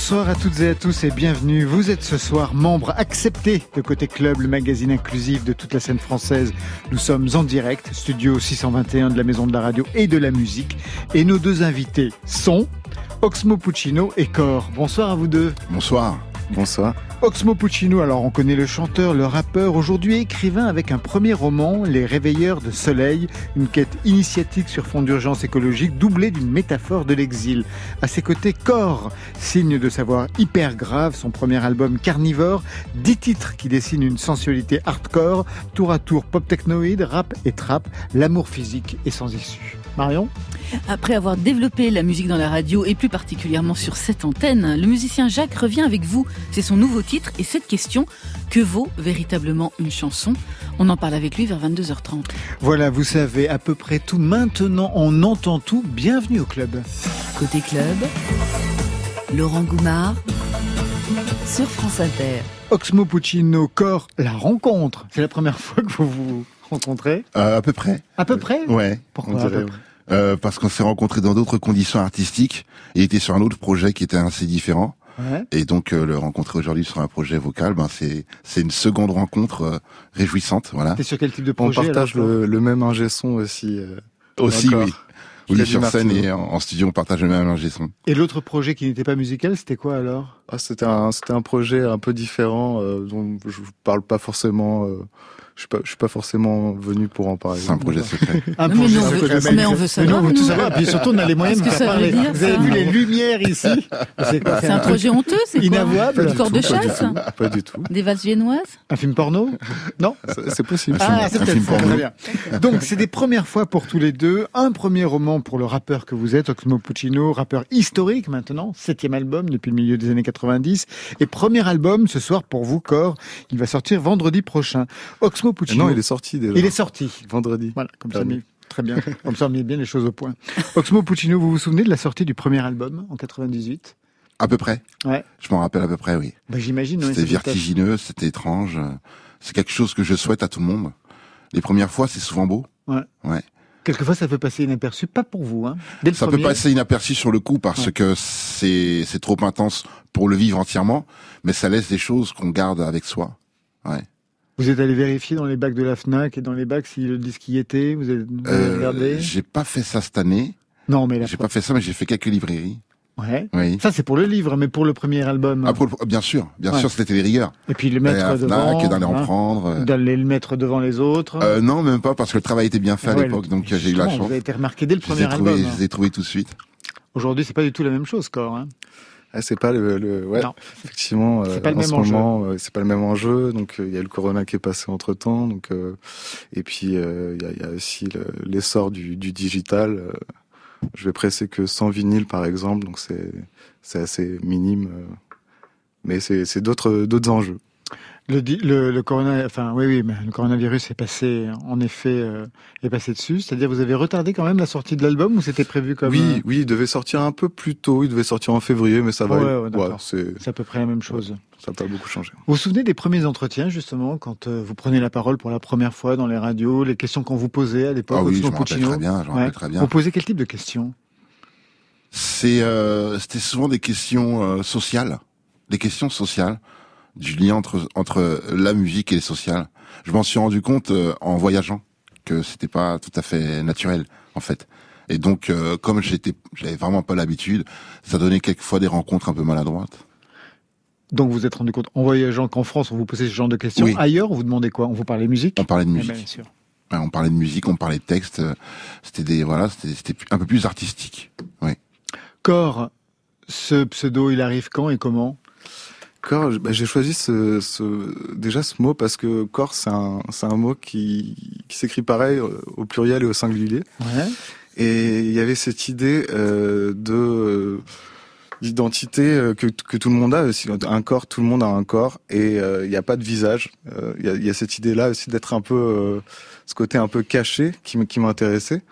Bonsoir à toutes et à tous et bienvenue. Vous êtes ce soir membre accepté de Côté Club, le magazine inclusif de toute la scène française. Nous sommes en direct, studio 621 de la Maison de la Radio et de la Musique. Et nos deux invités sont Oxmo Puccino et Cor. Bonsoir à vous deux. Bonsoir. Bonsoir. Oxmo Puccino, alors on connaît le chanteur, le rappeur, aujourd'hui écrivain avec un premier roman, Les Réveilleurs de Soleil, une quête initiatique sur fond d'urgence écologique doublée d'une métaphore de l'exil. À ses côtés, Corps, signe de savoir hyper grave, son premier album Carnivore, dix titres qui dessinent une sensualité hardcore, tour à tour pop technoïde, rap et trap, l'amour physique est sans issue. Marion? Après avoir développé la musique dans la radio et plus particulièrement sur cette antenne, le musicien Jacques revient avec vous. C'est son nouveau titre et cette question, que vaut véritablement une chanson? On en parle avec lui vers 22h30. Voilà, vous savez à peu près tout. Maintenant, on entend tout. Bienvenue au club. Côté club, Laurent Goumard sur France Inter. Oxmo Puccino, Corps, la rencontre. C'est la première fois que vous vous rencontrez euh, À peu près. À peu près? Ouais. Pourquoi à peu près? Euh, Parce qu'on s'est rencontrés dans d'autres conditions artistiques. Il était sur un autre projet qui était assez différent. Ouais. Et donc euh, le rencontrer aujourd'hui sur un projet vocal, ben c'est c'est une seconde rencontre euh, réjouissante, voilà. T'es sur quel type de On projet partage alors, le, le même ingé son aussi. euh, Aussi oui. Oui, sur scène et en, en studio, on partage le même ingé son. Et l'autre projet qui n'était pas musical, c'était quoi alors? Ah, c'était un c'était un projet un peu différent euh, dont je vous parle pas forcément. Je suis pas je suis pas forcément venu pour en parler. C'est un projet secret. Un Non, mais on secret, veut- mais on veut mais savoir, nous, on veut tout savoir. Puis surtout, on a les moyens de faire ça veut parler. dire, Vous avez vu les lumières ici C'est un projet honteux, c'est quoi Inavouable. Corde de chasse Pas du tout. Des vases viennoises Un film porno Non C'est possible. Ah, c'est peut-être très bien. Donc, c'est des premières fois pour tous les deux. Un premier roman pour le rappeur que vous êtes, Oxmo Puccino, rappeur historique maintenant, septième album depuis le milieu des années 90. Et premier album ce soir pour vous, Corps. Il va sortir vendredi prochain. Oxmo Puccino. Non, il est sorti déjà. Il est sorti. vendredi. Voilà, comme ça, très bien. Comme ça, on met bien les choses au point. Oxmo Puccino, vous vous souvenez de la sortie du premier album en 98 À peu près. Ouais. Je m'en rappelle à peu près, oui. bah, J'imagine. ouais, C'était vertigineux, c'était étrange. C'est quelque chose que je souhaite à tout le monde. Les premières fois, c'est souvent beau. Quelquefois, ça peut passer inaperçu, pas pour vous. Hein. Dès le Ça premier, peut passer inaperçu sur le coup parce Ouais. que c'est c'est trop intense pour le vivre entièrement, mais ça laisse des choses qu'on garde avec soi. Vous êtes allé vérifier dans les bacs de la FNAC et dans les bacs si le disque y était Vous avez, Euh, regardé j'ai pas fait ça cette année. Non, mais J'ai pas fait ça, mais j'ai fait quelques librairies. Ouais. Oui. Ça, c'est pour le livre, mais pour le premier album. Ah, pour le- bien sûr, bien Ouais. sûr, c'était les rigueurs. Et puis le mettre à la devant. Fnac, d'aller en hein, prendre. euh. D'aller le mettre devant les autres. Euh, non, même pas, parce que le travail était bien fait à l'époque, le- donc euh, j'ai eu la chance. Vous avez été remarqué dès le Je premier album. je les ai trouvés tout de suite. Aujourd'hui, c'est pas du tout la même chose, Corps. Hein. Ah, c'est pas le, le- ouais. Non. Effectivement, C'est euh, pas le en même ce enjeu. moment, euh, c'est pas le même enjeu. Donc euh, il y a le corona qui est passé entre temps. Donc euh, et puis euh, il y, y a aussi le- l'essor du, du digital. je vais presser que 100 vinyles par exemple. Donc c'est c'est assez minime. mais c'est c'est d'autres d'autres enjeux. Le, le, le corona, enfin, oui, oui, mais le coronavirus est passé, en effet, euh, est passé dessus. C'est-à-dire, vous avez retardé quand même la sortie de l'album ou c'était prévu comme oui, euh, oui, il devait sortir un peu plus tôt. Il devait sortir en février, mais ça va. Ouais, ouais, d'accord. c'est à peu près la même chose. ça n'a pas beaucoup changé. Vous vous souvenez des premiers entretiens, justement, quand euh, vous prenez la parole pour la première fois dans les radios, les questions qu'on vous posait à l'époque, Ah oui, je rappelle très bien, je Ouais. rappelle très bien. Vous posez quel type de questions C'est, euh, c'était souvent des questions euh, sociales, des questions sociales, du lien entre entre la musique et les sociales. Je m'en suis rendu compte euh, en voyageant que c'était pas tout à fait naturel en fait. Et donc, euh, comme j'étais, j'avais vraiment pas l'habitude, ça donnait quelquefois des rencontres un peu maladroites. Donc, vous vous êtes rendu compte, en voyageant qu'en France, on vous posait ce genre de questions. Oui. Ailleurs, on vous demandait quoi? On vous parlait musique? On parlait de Eh musique, ben, bien sûr. On parlait de musique, on parlait de texte. euh, C'était des voilà, c'était un peu plus artistique. Corps, ce pseudo, il arrive quand et comment? Corps, bah, j'ai choisi ce, ce, déjà ce mot parce que corps, c'est un, c'est un mot qui, qui s'écrit pareil euh, au pluriel et au singulier. Ouais. Et il y avait cette idée euh, de euh, d'identité euh, que, que tout le monde a aussi. Un corps, tout le monde a un corps et euh, il n'y a pas de visage. Euh, Il y, a, il y a cette idée-là aussi d'être un peu euh, ce côté un peu caché qui, qui m'intéressait.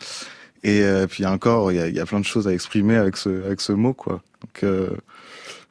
Et euh, puis il y a un corps, il y a, y a plein de choses à exprimer avec ce avec ce mot quoi. Donc euh,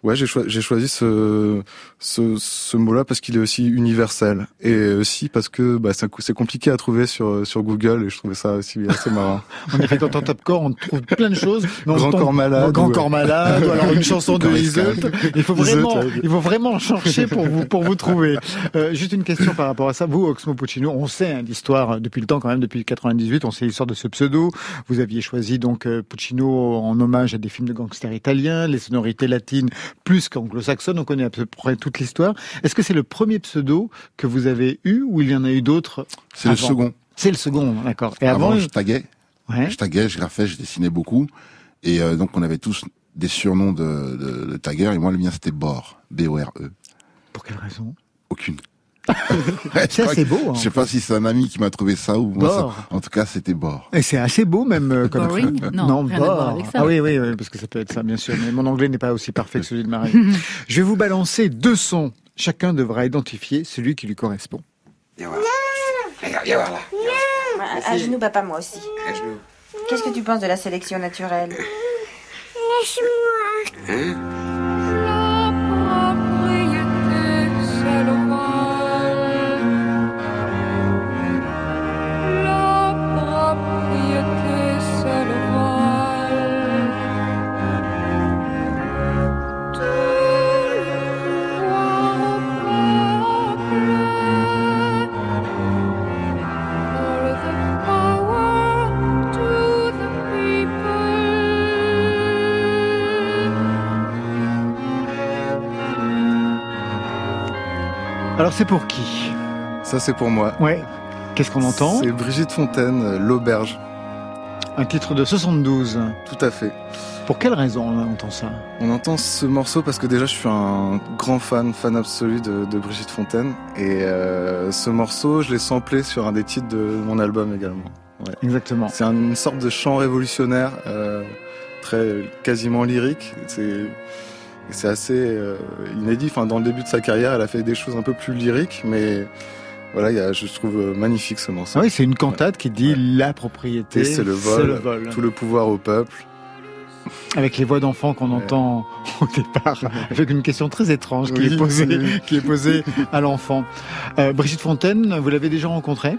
Ouais, j'ai choisi, choisi ce, ce, ce mot-là parce qu'il est aussi universel et aussi parce que bah, c'est compliqué à trouver sur sur Google et je trouvais ça aussi assez marrant. en effet, quand on tape corps, on trouve plein de choses. grand corps malade, grand corps malade, ou alors une chanson de Iseult. Il faut vraiment, il faut vraiment chercher pour vous pour vous trouver. Euh, juste une question par rapport à ça. Vous, Oxmo Puccino, on sait hein, l'histoire depuis le temps quand même, depuis 98, on sait l'histoire de ce pseudo. Vous aviez choisi donc euh, Puccino en hommage à des films de gangsters italiens, les sonorités latines plus qu'anglo-saxonne. On connaît à peu près toute l'histoire. Est-ce que c'est le premier pseudo que vous avez eu ou il y en a eu d'autres C'est le second. C'est le second, d'accord. Et avant, je taguais. Je taguais, je graffais, je dessinais beaucoup. Et euh, donc on avait tous des surnoms de, de, de taggers. Et moi, le mien, c'était Bor. B-O-R-E. Pour quelle raison? Aucune. c'est assez beau. Hein. Je sais pas si c'est un ami qui m'a trouvé ça ou moi. en tout cas, c'était bord. Et c'est assez beau même euh, comme Boring? Non, non Avec ça. Ah oui, oui, oui, parce que ça peut être ça, bien sûr. Mais mon anglais n'est pas aussi parfait que celui de Marie. Je vais vous balancer deux sons. Chacun devra identifier celui qui lui correspond. Viens voir. Viens voir là. À genoux, papa, moi aussi. Qu'est-ce que tu penses de la sélection naturelle? Laisse-moi. Hein? C'est pour qui Ça c'est pour moi. Ouais. Qu'est-ce qu'on entend C'est Brigitte Fontaine, euh, L'Auberge. Un titre de 72. Tout à fait. Pour quelle raison on entend ça On entend ce morceau parce que déjà je suis un grand fan, fan absolu de, Brigitte Fontaine. Et euh, ce morceau, je l'ai samplé sur un des titres de mon album également. Exactement. C'est une sorte de chant révolutionnaire, euh, très quasiment lyrique. C'est c'est assez euh, inédit. Enfin, dans le début de sa carrière, elle a fait des choses un peu plus lyriques, mais voilà, y a, je trouve euh, magnifique ce morceau. Ah oui, c'est une cantate qui dit la propriété, c'est le, le, vol, tout le pouvoir au peuple. Avec les voix d'enfants qu'on entend au départ, avec une question très étrange qui, est, posée, qui est posée à l'enfant. Euh, Brigitte Fontaine, vous l'avez déjà rencontrée?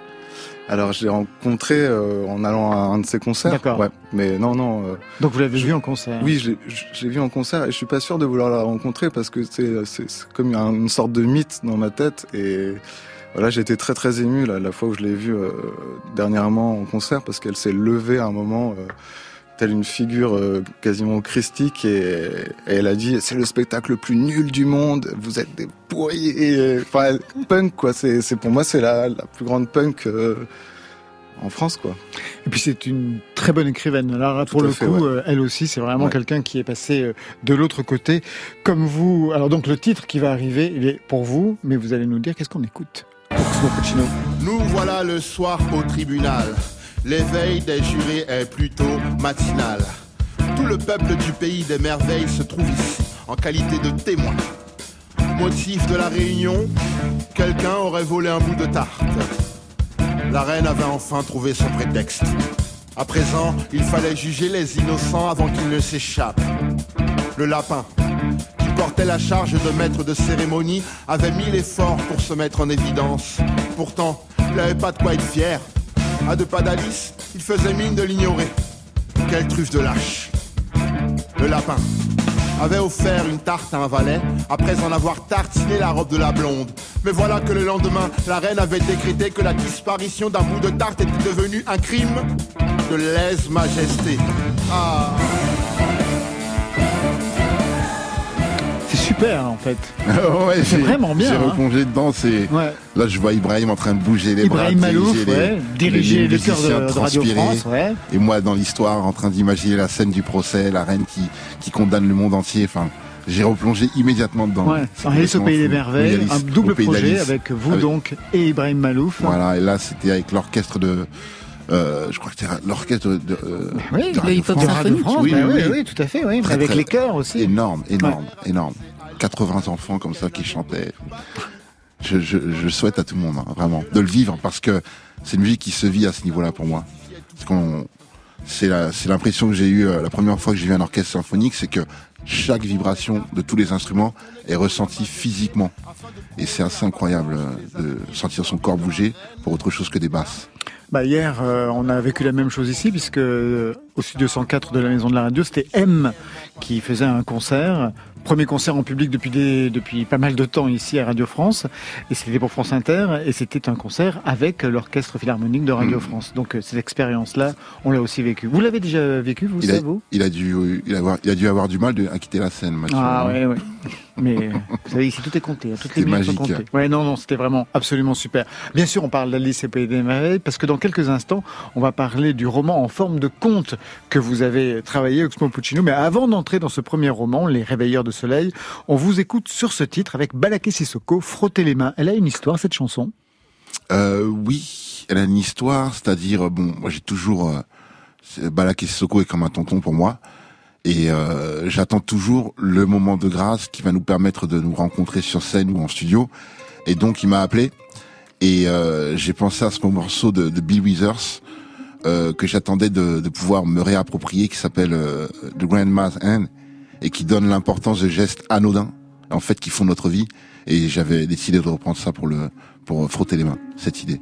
Alors je l'ai rencontré euh, en allant à un de ses concerts. D'accord. Ouais. Mais non, non. Euh, Donc vous l'avez vu en concert Oui, je l'ai vu en concert et je suis pas sûr de vouloir la rencontrer parce que c'est comme une sorte de mythe dans ma tête et voilà, j'ai été très très ému la fois où je l'ai vue euh, dernièrement en concert parce qu'elle s'est levée à un moment telle une figure euh, quasiment christique et, elle a dit c'est le spectacle le plus nul du monde vous êtes des pourris enfin punk quoi. C'est c'est pour moi c'est la, la plus grande punk euh, en France quoi. Et puis c'est une très bonne écrivaine. Là pour le coup euh, elle aussi c'est vraiment quelqu'un qui est passé de l'autre côté. Comme vous alors donc le titre qui va arriver il est pour vous mais vous allez nous dire qu'est-ce qu'on écoute. Nous voilà le soir au tribunal L'éveil des jurés est plutôt matinal. Tout le peuple du pays des merveilles se trouve ici, en qualité de témoin. Motif de la réunion, quelqu'un aurait volé un bout de tarte. La reine avait enfin trouvé son prétexte. À présent, il fallait juger les innocents avant qu'ils ne s'échappent. Le lapin, qui portait la charge de maître de cérémonie, avait mis l'effort pour se mettre en évidence. Pourtant, il n'avait pas de quoi être fier. À deux pas d'Alice, il faisait mine de l'ignorer. Quelle truffe de lâche. Le lapin avait offert une tarte à un valet après en avoir tartiné la robe de la blonde. Mais voilà que le lendemain, la reine avait décrété que la disparition d'un bout de tarte était devenue un crime de lèse-majesté. Ah super en fait. ouais, c'est vraiment bien. J'ai hein. replongé dedans. C'est là, je vois Ibrahim en train de bouger les Ibrahim bras, Malouf, diriger les, chœurs de, de, Radio France, et moi dans l'histoire en train d'imaginer la scène du procès, la reine qui qui condamne le monde entier. Enfin, j'ai replongé immédiatement dedans. Ouais. Alice au pays des merveilles, un double projet avec vous donc et Ibrahim Malouf. Voilà, et là c'était avec l'orchestre de euh, je crois que c'était l'orchestre de, euh, oui, de le hip-hop symphonique. Oui, oui, oui, oui, tout à fait, oui. avec les chœurs aussi. Énorme, énorme, énorme. 80 enfants comme ça qui chantaient. Je, souhaite à tout le monde, hein, vraiment, de le vivre parce que c'est une vie qui se vit à ce niveau-là pour moi. C'est l'impression que j'ai eue euh, la première fois que j'ai vu un orchestre symphonique, c'est que chaque vibration de tous les instruments est ressentie physiquement. Et c'est assez incroyable de sentir son corps bouger pour autre chose que des basses. Bah hier, euh, on a vécu la même chose ici, puisque euh, au studio 104 de la Maison de la Radio, c'était M qui faisait un concert Premier concert en public depuis, depuis pas mal de temps ici à Radio France. Et c'était pour France Inter. Et c'était un concert avec l'Orchestre Philharmonique de Radio hmm. France. Donc euh, cette expérience-là, on l'a aussi vécue. Vous l'avez déjà vécu, vous, il a, il a, dû, il, a, il a dû avoir du mal de, à quitter la scène, Mathieu. Ah oui, oui. Mais vous savez, ici tout est compté. Hein, toutes les magique. Sont comptées. Ouais, non, non, c'était vraiment absolument super. Bien sûr, on parle d'Alice et Pays des Merveilles parce que dans quelques instants, on va parler du roman en forme de conte que vous avez travaillé, Oxmo Puccino. Mais avant d'entrer dans ce premier roman, Les Réveilleurs de Soleil, on vous écoute sur ce titre avec Balaké Sissoko, Frotter les mains. Elle a une histoire, cette chanson? Euh, Oui, elle a une histoire, c'est-à-dire, bon, moi j'ai toujours... Euh, Balaké Sissoko est comme un tonton pour moi. Et euh, j'attends toujours le moment de grâce qui va nous permettre de nous rencontrer sur scène ou en studio. Et donc il m'a appelé et euh, j'ai pensé à ce morceau de, de Bill Withers euh, que j'attendais de, de, pouvoir me réapproprier, qui s'appelle euh, The Grandma's Hand et qui donne l'importance de gestes anodins, en fait, qui font notre vie. Et j'avais décidé de reprendre ça pour le pour frotter les mains, cette idée.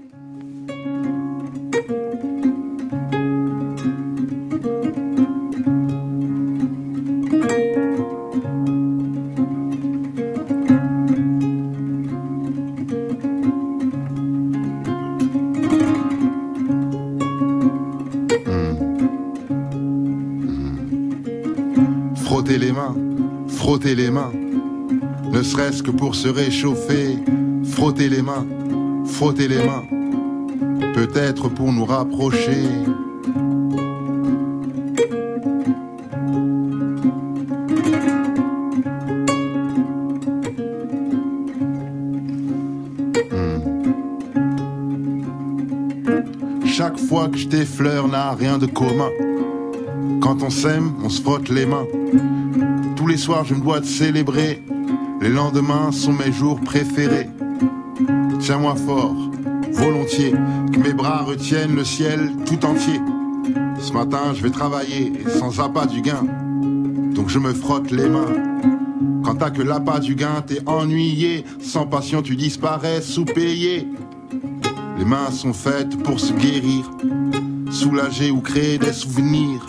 Pour se réchauffer, frotter les mains, frotter les mains, peut-être pour nous rapprocher. Hmm. Chaque fois que je t'effleure n'a rien de commun. Quand on s'aime, on se frotte les mains. Tous les soirs, je me dois de célébrer. Les lendemains sont mes jours préférés. Tiens-moi fort, volontiers, que mes bras retiennent le ciel tout entier. Ce matin, je vais travailler sans appât du gain. Donc je me frotte les mains. Quand t'as que l'appât du gain, t'es ennuyé. Sans passion, tu disparais sous-payé. Les mains sont faites pour se guérir, soulager ou créer des souvenirs.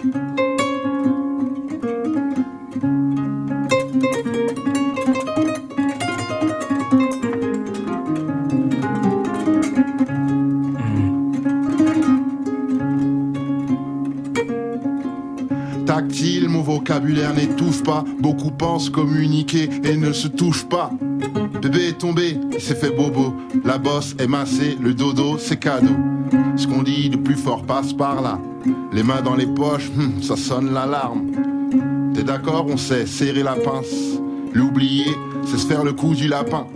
N'étouffe pas, beaucoup pensent communiquer et ne se touchent pas. Bébé est tombé, il s'est fait bobo, la bosse est massée, le dodo c'est cadeau. Ce qu'on dit de plus fort passe par là, les mains dans les poches, hum, ça sonne l'alarme. T'es d'accord, on sait serrer la pince, l'oublier, c'est se faire le coup du lapin.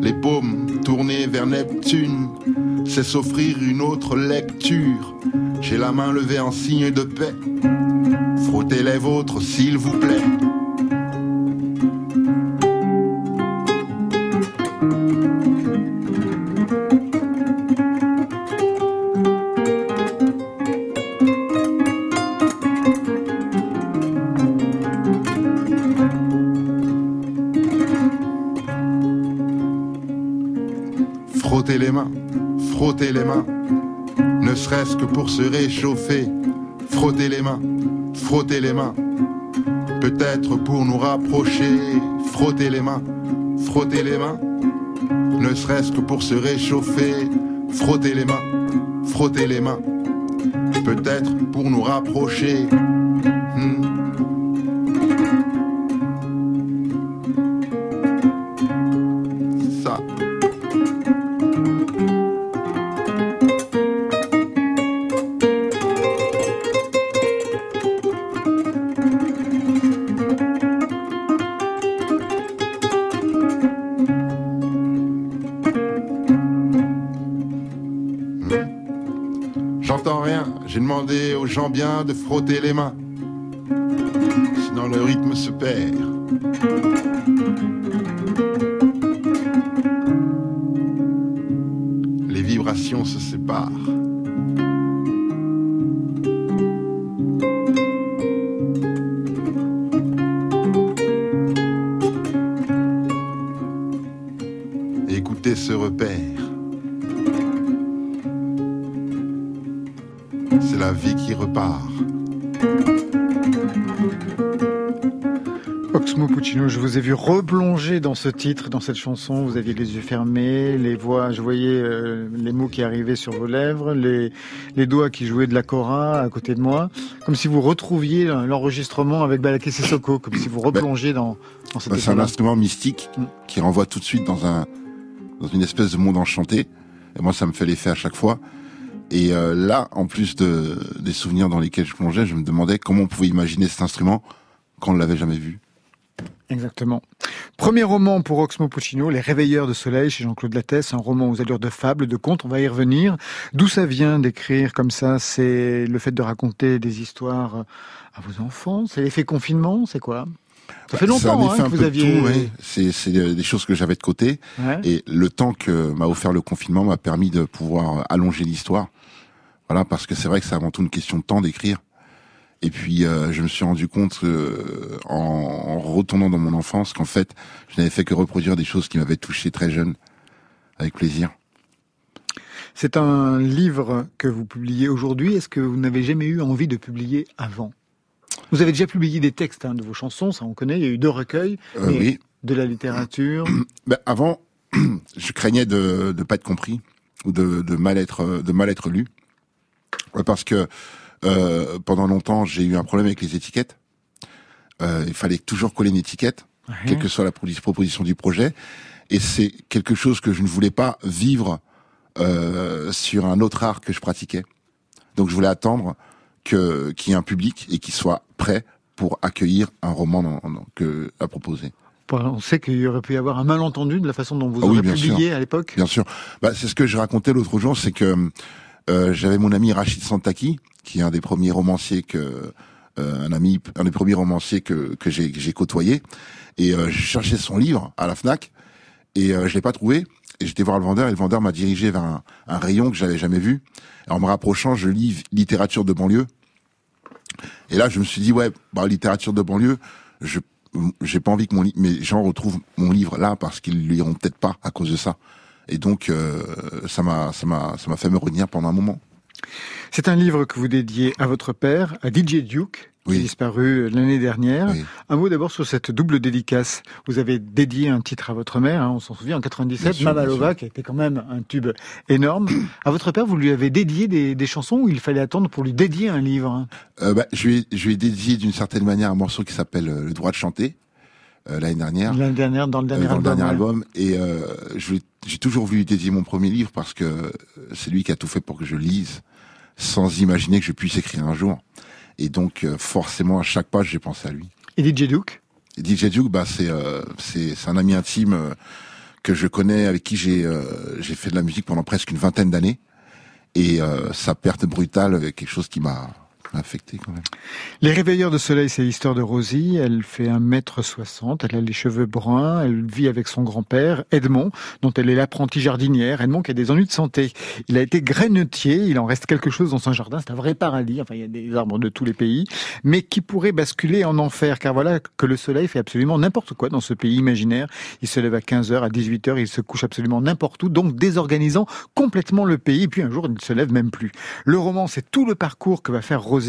Les paumes tournées vers Neptune, c'est s'offrir une autre lecture. J'ai la main levée en signe de paix. Les vôtres, s'il vous plaît. Frottez les mains, frottez les mains, ne serait-ce que pour se réchauffer. Frottez les mains, frotter les mains. Peut-être pour nous rapprocher, frotter les mains, frotter les mains. Ne serait-ce que pour se réchauffer, frotter les mains, frotter les mains. Peut-être pour nous rapprocher. Hmm. Bien de frotter les mains. Ce titre, dans cette chanson. Vous aviez les yeux fermés, les voix, je voyais euh, les mots qui arrivaient sur vos lèvres, les, les doigts qui jouaient de la cora à côté de moi, comme si vous retrouviez l'enregistrement avec Balaké Sissoko, comme si vous replongiez dans, dans bah, C'est un instrument mystique mm. qui renvoie tout de suite dans un dans une espèce de monde enchanté. Et moi, ça me fait l'effet à chaque fois. Et euh, là, en plus de, des souvenirs dans lesquels je plongeais, je me demandais comment on pouvait imaginer cet instrument quand on l'avait jamais vu. Exactement. Premier roman pour Oxmo Puccino, Les Réveilleurs de Soleil chez Jean-Claude Lattès, un roman aux allures de fable, de conte, on va y revenir. D'où ça vient d'écrire comme ça C'est le fait de raconter des histoires à vos enfants C'est l'effet confinement C'est quoi? Ça fait longtemps hein, que vous aviez. C'est des choses que j'avais de côté. Et le temps que m'a offert le confinement m'a permis de pouvoir allonger l'histoire. Voilà, parce que c'est vrai que c'est avant tout une question de temps d'écrire. Et puis euh, je me suis rendu compte euh, en, retournant dans mon enfance qu'en fait je n'avais fait que reproduire des choses qui m'avaient touché très jeune, avec plaisir. C'est un livre que vous publiez aujourd'hui. Est-ce que vous n'avez jamais eu envie de publier avant? Vous avez déjà publié des textes hein, de vos chansons, ça on connaît. Il y a eu deux recueils. Euh, oui. De la littérature. ben, avant, je craignais de ne pas être compris ou de, de mal être de mal être lu parce que euh, pendant longtemps, j'ai eu un problème avec les étiquettes. Euh, il fallait toujours coller une étiquette, quelle que soit la proposition du projet. Et c'est quelque chose que je ne voulais pas vivre euh, sur un autre art que je pratiquais. Donc je voulais attendre que qu'il y ait un public et qu'il soit prêt pour accueillir un roman que, à proposer. On sait qu'il y aurait pu y avoir un malentendu de la façon dont vous ah aurez publié à l'époque. Bien sûr. Bah, c'est ce que je racontais l'autre jour, c'est que euh, j'avais mon ami Rachid Santaki, qui est un des premiers romanciers que euh, un ami, un des premiers romanciers que que j'ai côtoyé, et euh, je cherchais son livre à la Fnac et je l'ai pas trouvé. Et j'étais voir le vendeur et le vendeur m'a dirigé vers un, rayon que j'avais jamais vu. En me rapprochant, je lis littérature de banlieue. Et là, je me suis dit ouais, bah littérature de banlieue, je j'ai pas envie que mon mes gens retrouvent mon livre là parce qu'ils le liront peut-être pas à cause de ça. Et donc, euh, ça m'a, ça m'a, ça m'a fait me retenir pendant un moment. C'est un livre que vous dédiez à votre père, à DJ Duke, qui est disparu l'année dernière. Un mot d'abord sur cette double dédicace. Vous avez dédié un titre à votre mère, hein, on s'en souvient, en 97, Mamalova, qui était quand même un tube énorme. à votre père, vous lui avez dédié des, des, chansons ou il fallait attendre pour lui dédier un livre euh, bah, je, lui ai, je lui ai dédié d'une certaine manière un morceau qui s'appelle euh, Le droit de chanter. Euh, l'année dernière. L'année dernière, dans le dernier euh, album. Le dernier album. Et euh, j'ai toujours voulu dédier mon premier livre parce que c'est lui qui a tout fait pour que je lise, sans imaginer que je puisse écrire un jour. Et donc, forcément, à chaque page, j'ai pensé à lui. Et DJ Duke? Et DJ Duke, bah, c'est c'est un ami intime que je connais, avec qui j'ai j'ai fait de la musique pendant presque une vingtaine d'années. Et sa perte brutale, quelque chose qui m'a Les réveilleurs de soleil, c'est l'histoire de Rosie. Elle fait un mètre soixante, elle a les cheveux bruns, elle vit avec son grand-père, Edmond, dont elle est l'apprentie jardinière. Edmond qui a des ennuis de santé. Il a été grainotier, il en reste quelque chose dans son jardin, c'est un vrai paradis, enfin il y a des arbres de tous les pays, mais qui pourrait basculer en enfer, car voilà que le soleil fait absolument n'importe quoi dans ce pays imaginaire. Il se lève à 15h, à 18h, il se couche absolument n'importe où, donc désorganisant complètement le pays, et puis un jour il ne se lève même plus. Le roman, c'est tout le parcours que va faire Rosie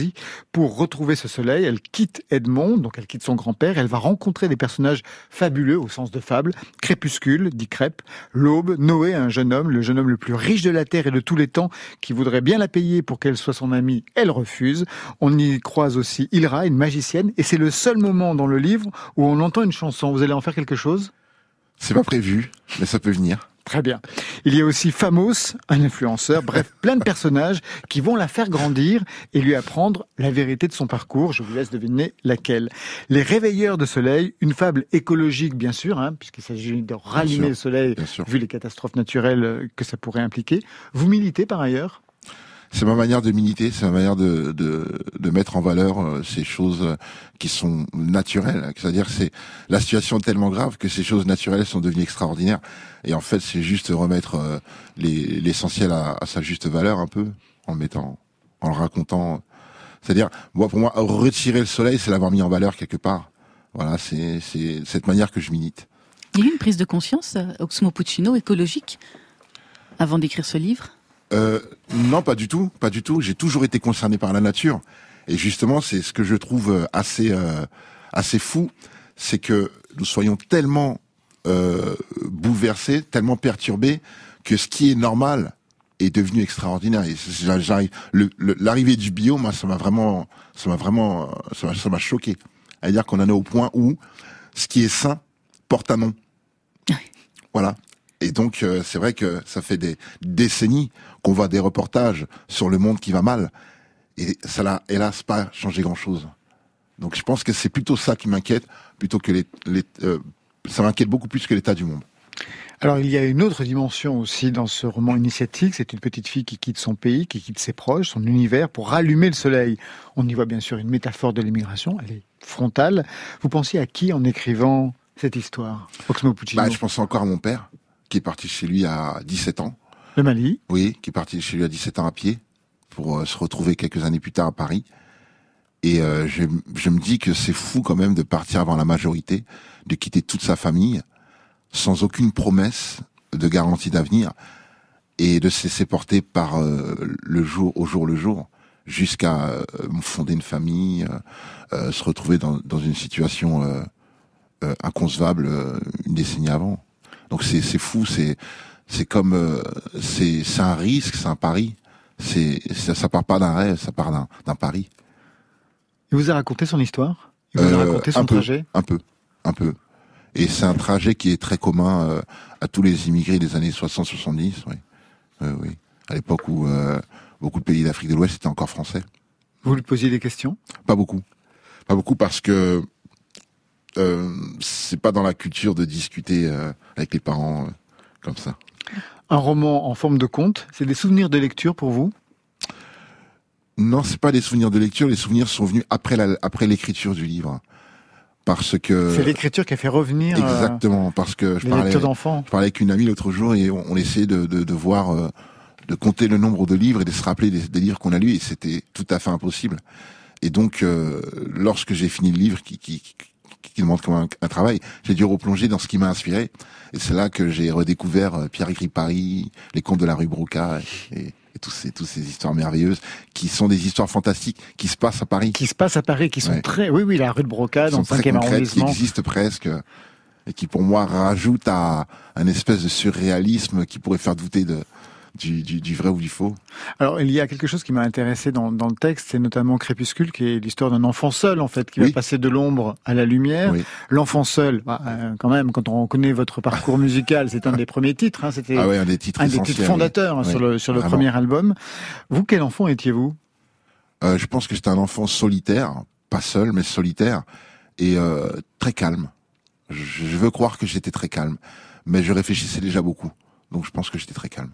pour retrouver ce soleil. Elle quitte Edmond, donc elle quitte son grand-père. Elle va rencontrer des personnages fabuleux au sens de fable. Crépuscule, dit Crêpe, L'Aube, Noé, un jeune homme, le jeune homme le plus riche de la terre et de tous les temps, qui voudrait bien la payer pour qu'elle soit son amie. Elle refuse. On y croise aussi Ilra, une magicienne, et c'est le seul moment dans le livre où on entend une chanson. Vous allez en faire quelque chose? C'est pas prévu, mais ça peut venir. Très bien. Il y a aussi Famos, un influenceur, bref, plein de personnages qui vont la faire grandir et lui apprendre la vérité de son parcours. Je vous laisse deviner laquelle. Les réveilleurs de soleil, une fable écologique bien sûr, hein, puisqu'il s'agit de rallumer le soleil vu les catastrophes naturelles que ça pourrait impliquer. Vous militez par ailleurs? C'est ma manière de militer, c'est ma manière de, de, mettre en valeur euh, ces choses qui sont naturelles. C'est-à-dire c'est la situation est tellement grave que ces choses naturelles sont devenues extraordinaires. Et en fait, c'est juste remettre euh, l'essentiel à, sa juste valeur un peu, en le mettant, en le racontant. C'est-à-dire, pour moi, retirer le soleil, c'est l'avoir mis en valeur quelque part. Voilà, c'est cette manière que je milite. Il y a eu une prise de conscience, euh, Oxmo Puccino, écologique, avant d'écrire ce livre? Euh, Non, pas du tout, pas du tout. J'ai toujours été concerné par la nature. Et justement, c'est ce que je trouve euh, assez, euh, assez fou, c'est que nous soyons tellement euh, bouleversés, tellement perturbés, que ce qui est normal est devenu extraordinaire. Et l'arrivée du bio, moi, ça m'a vraiment, ça m'a vraiment, ça m'a choqué. À dire qu'on en est au point où ce qui est sain porte un nom. Voilà. Et donc, euh, c'est vrai que ça fait des décennies qu'on voit des reportages sur le monde qui va mal. Et ça n'a, hélas, pas changé grand-chose. Donc, je pense que c'est plutôt ça qui m'inquiète, plutôt que les, euh, ça m'inquiète beaucoup plus que l'état du monde. Alors il y a une autre dimension aussi dans ce roman initiatique, c'est une petite fille qui quitte son pays, qui quitte ses proches, son univers pour rallumer le soleil. On y voit bien sûr une métaphore de l'immigration, elle est frontale. Vous pensiez à qui en écrivant cette histoire, Oxmo Puccino? Bah, Je pensais encore à mon père, qui est parti chez lui à 17 ans. Le Mali Oui, qui est parti chez lui à 17 ans à pied, pour euh, se retrouver quelques années plus tard à Paris. Et euh, je, je me dis que c'est fou quand même de partir avant la majorité, de quitter toute sa famille sans aucune promesse de garantie d'avenir et de se laisser porter par euh, le jour au jour le jour jusqu'à euh, fonder une famille, se retrouver dans, dans une situation inconcevable une décennie avant. Donc c'est c'est fou, c'est c'est comme c'est c'est un risque, c'est un pari. C'est ça, ça part pas d'un rêve, ça part d'un d'un pari. Il vous a raconté son histoire? Il vous a raconté son trajet? Un peu, un peu. Et c'est un trajet qui est très commun euh, à tous les immigrés des années 60-70, oui. oui. oui. À l'époque où euh, beaucoup de pays d'Afrique de l'Ouest étaient encore français. Vous lui posiez des questions? Pas beaucoup. Pas beaucoup parce que euh, c'est pas dans la culture de discuter euh, avec les parents comme ça. Un roman en forme de conte, c'est des souvenirs de lecture pour vous? Non, c'est pas des souvenirs de lecture. Les souvenirs sont venus après la, après l'écriture du livre parce que c'est l'écriture qui a fait revenir euh, exactement parce que je parlais d'enfants. Je parlais avec une amie l'autre jour et on, essayait de, de, de voir euh, de compter le nombre de livres et de se rappeler des, livres qu'on a lus et c'était tout à fait impossible. Et donc euh, lorsque j'ai fini le livre qui, qui, qui demande comme un, travail, j'ai dû replonger dans ce qui m'a inspiré et c'est là que j'ai redécouvert Pierre écrit Paris, les contes de la rue Broca et, et tous ces, toutes ces histoires merveilleuses qui sont des histoires fantastiques qui se passent à Paris. Qui se passent à Paris, qui sont très, oui, oui, la rue de Brocade, dans le 5 arrondissement. Qui existent presque et qui pour moi rajoutent à un espèce de surréalisme qui pourrait faire douter de, du, du, du, vrai ou du faux. Alors, il y a quelque chose qui m'a intéressé dans, dans, le texte, c'est notamment Crépuscule, qui est l'histoire d'un enfant seul, en fait, qui va passer de l'ombre à la lumière. L'enfant seul, bah, euh, quand même, quand on connaît votre parcours musical, c'est un des premiers titres. Hein, C'était ah un des titres, un des titres fondateurs hein, sur le, sur le premier album. Vous, quel enfant étiez-vous? Euh, Je pense que j'étais un enfant solitaire, pas seul, mais solitaire, et euh, très calme. Je veux croire que j'étais très calme, mais je réfléchissais déjà beaucoup. Donc je pense que j'étais très calme.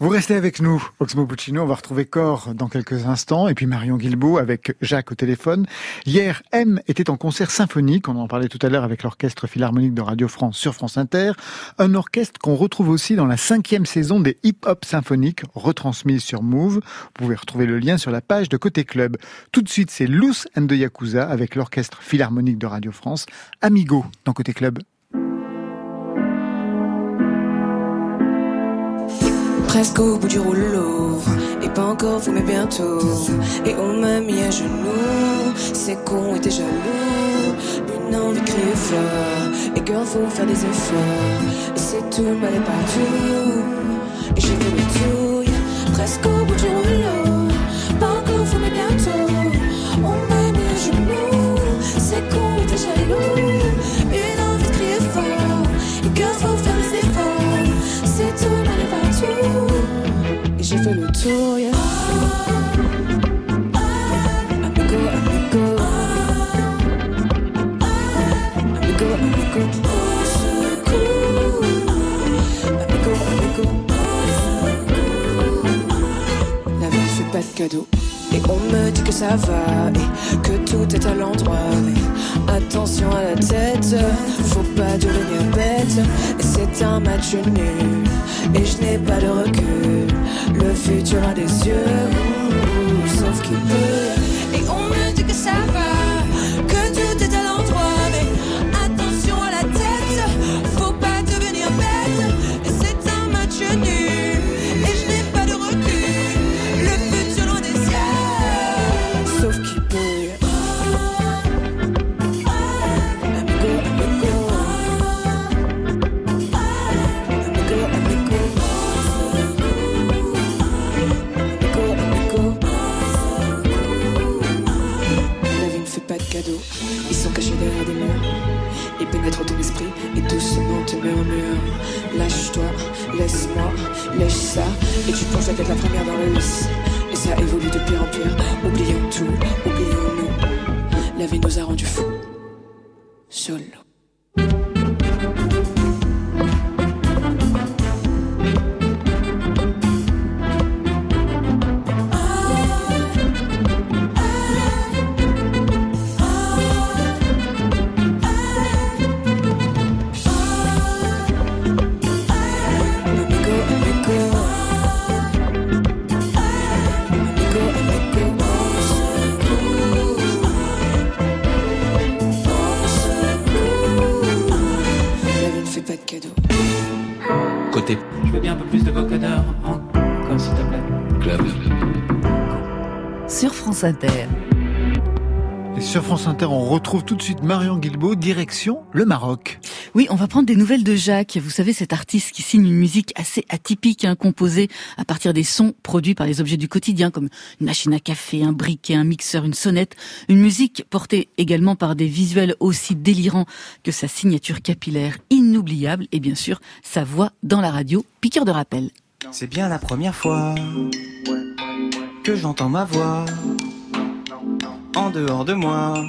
Vous restez avec nous, Oxmo Puccino. On va retrouver Cor dans quelques instants. Et puis Marion Guilbault avec Jacques au téléphone. Hier, M était en concert symphonique. On en parlait tout à l'heure avec l'Orchestre Philharmonique de Radio France sur France Inter. Un orchestre qu'on retrouve aussi dans la cinquième saison des Hip Hop Symphoniques retransmises sur Move. Vous pouvez retrouver le lien sur la page de Côté Club. Tout de suite, c'est Loose and the Yakuza avec l'Orchestre Philharmonique de Radio France. Amigo dans Côté Club. Presque au bout du rouleau. Et pas encore, vous mais bientôt. Et on m'a mis à genoux. C'est con, était jaloux. Une envie de crier fort. Et girl, faut faire des efforts. Et c'est tout, mal est partout. Et j'ai fait le tour, presque au Et on me dit que ça va, et que tout est à l'endroit. Attention à la tête, faut pas devenir bête. C'est un match nul, et je n'ai pas de recul. Le futur a des yeux, sauf qu'il peut. Et on me dit que ça va, mettre ton esprit et doucement te murmure. Lâche-toi, laisse-moi, lâche ça. Et tu penses être la première dans le lice Et ça évolue de pire en pire. Oublions tout, oublions nous La vie nous a rendus fous. Solo. Je veux bien un peu plus de vocodeur encore, s'il te plaît. Club. Sur France Inter. Et sur France Inter, on retrouve tout de suite Marion Guilbault, direction le Maroc. Oui, on va prendre des nouvelles de Jacques. Vous savez, cet artiste qui signe une musique assez atypique, hein, composée à partir des sons produits par les objets du quotidien, comme une machine à café, un briquet, un mixeur, une sonnette. Une musique portée également par des visuels aussi délirants que sa signature capillaire inoubliable et bien sûr sa voix dans la radio, piqueur de rappel. C'est bien la première fois que j'entends ma voix en dehors de moi,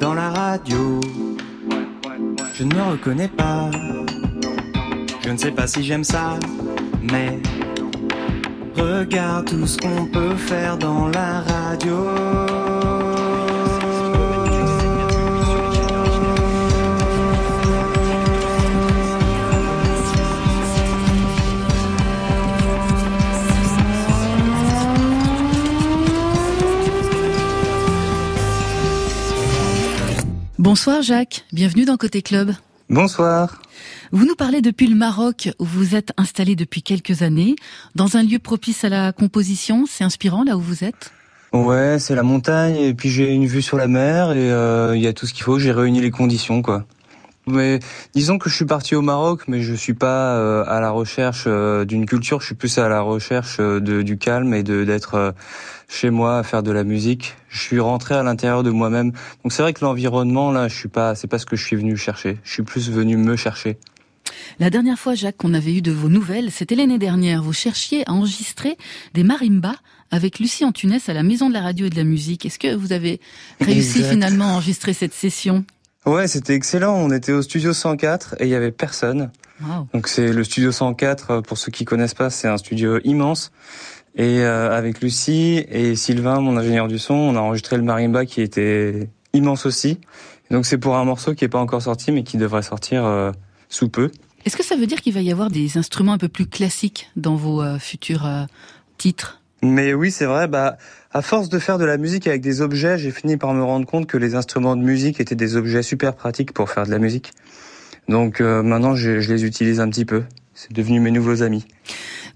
dans la radio. Je ne me reconnais pas, je ne sais pas si j'aime ça, mais regarde tout ce qu'on peut faire dans la radio. Bonsoir Jacques, bienvenue dans Côté Club. Bonsoir. Vous nous parlez depuis le Maroc où vous êtes installé depuis quelques années, dans un lieu propice à la composition. C'est inspirant là où vous êtes? Ouais, c'est la montagne et puis j'ai une vue sur la mer et euh, il y a tout ce qu'il faut. J'ai réuni les conditions quoi. Mais disons que je suis parti au Maroc, mais je suis pas euh, à la recherche euh, d'une culture. Je suis plus à la recherche euh, de, du calme et de d'être chez moi à faire de la musique. Je suis rentré à l'intérieur de moi-même. Donc c'est vrai que l'environnement là, je suis pas, c'est pas ce que je suis venu chercher. Je suis plus venu me chercher. La dernière fois, Jacques, qu'on avait eu de vos nouvelles, c'était l'année dernière. Vous cherchiez à enregistrer des marimbas avec Lucie Antunes à la Maison de la Radio et de la Musique. Est-ce que vous avez réussi Exact. finalement à enregistrer cette session? Ouais, c'était excellent. On était au studio 104 et il y avait personne. Wow. Donc c'est le studio 104 euh, pour ceux qui connaissent pas, c'est un studio immense. Et euh, avec Lucie et Sylvain, mon ingénieur du son, on a enregistré le marimba qui était immense aussi. Et donc c'est pour un morceau qui est pas encore sorti mais qui devrait sortir euh, sous peu. Est-ce que ça veut dire qu'il va y avoir des instruments un peu plus classiques dans vos euh, futurs euh, titres? Mais oui, c'est vrai. Bah, à force de faire de la musique avec des objets, j'ai fini par me rendre compte que les instruments de musique étaient des objets super pratiques pour faire de la musique. Donc euh, maintenant, je, je les utilise un petit peu. C'est devenu mes nouveaux amis.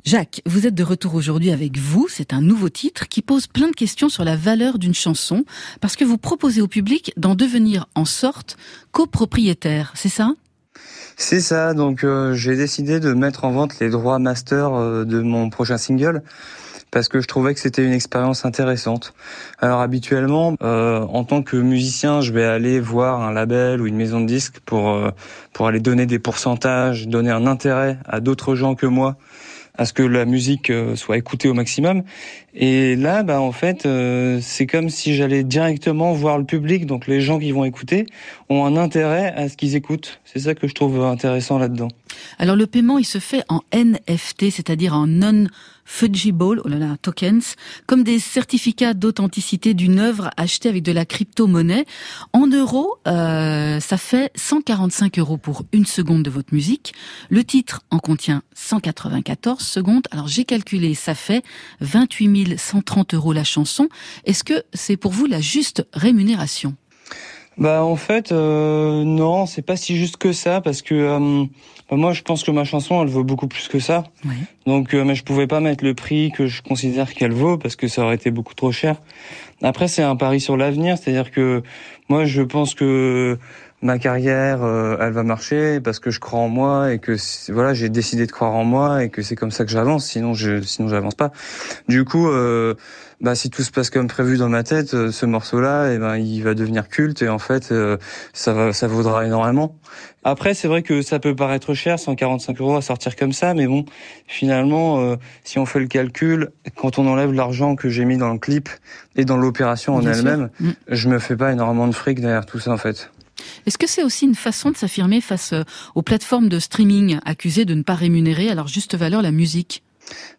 Jacques, vous êtes de retour aujourd'hui avec vous. C'est un nouveau titre qui pose plein de questions sur la valeur d'une chanson parce que vous proposez au public d'en devenir en sorte copropriétaire. C'est ça? C'est ça. Donc euh, j'ai décidé de mettre en vente les droits master euh, de mon prochain single parce que je trouvais que c'était une expérience intéressante. Alors habituellement, euh, en tant que musicien, je vais aller voir un label ou une maison de disques pour euh, pour aller donner des pourcentages, donner un intérêt à d'autres gens que moi à ce que la musique euh, soit écoutée au maximum. Et là, bah en fait, euh, c'est comme si j'allais directement voir le public, donc les gens qui vont écouter ont un intérêt à ce qu'ils écoutent. C'est ça que je trouve intéressant là-dedans. Alors le paiement, il se fait en NFT, c'est-à-dire en non fungible, oh là là, tokens, comme des certificats d'authenticité d'une œuvre achetée avec de la crypto-monnaie. En euros, euh, ça fait 145 euros pour une seconde de votre musique. Le titre en contient 194 secondes. Alors j'ai calculé, ça fait 28 130 euros la chanson. Est-ce que c'est pour vous la juste rémunération? Bah en fait euh, non, c'est pas si juste que ça parce que euh, bah, moi je pense que ma chanson elle vaut beaucoup plus que ça. Donc euh, mais je pouvais pas mettre le prix que je considère qu'elle vaut parce que ça aurait été beaucoup trop cher. Après c'est un pari sur l'avenir, c'est-à-dire que moi je pense que ma carrière, euh, elle va marcher parce que je crois en moi et que voilà, j'ai décidé de croire en moi et que c'est comme ça que j'avance. Sinon, je, sinon, j'avance pas. Du coup, euh, bah, si tout se passe comme prévu dans ma tête, euh, ce morceau-là, eh ben, il va devenir culte et en fait, ça va, ça vaudra énormément. Après, c'est vrai que ça peut paraître cher, 145 euros à sortir comme ça, mais bon, finalement, si on fait le calcul, quand on enlève l'argent que j'ai mis dans le clip et dans l'opération en elle-même, mm. je me fais pas énormément de fric derrière tout ça en fait. Est-ce que c'est aussi une façon de s'affirmer face euh, aux plateformes de streaming accusées de ne pas rémunérer à leur juste valeur la musique?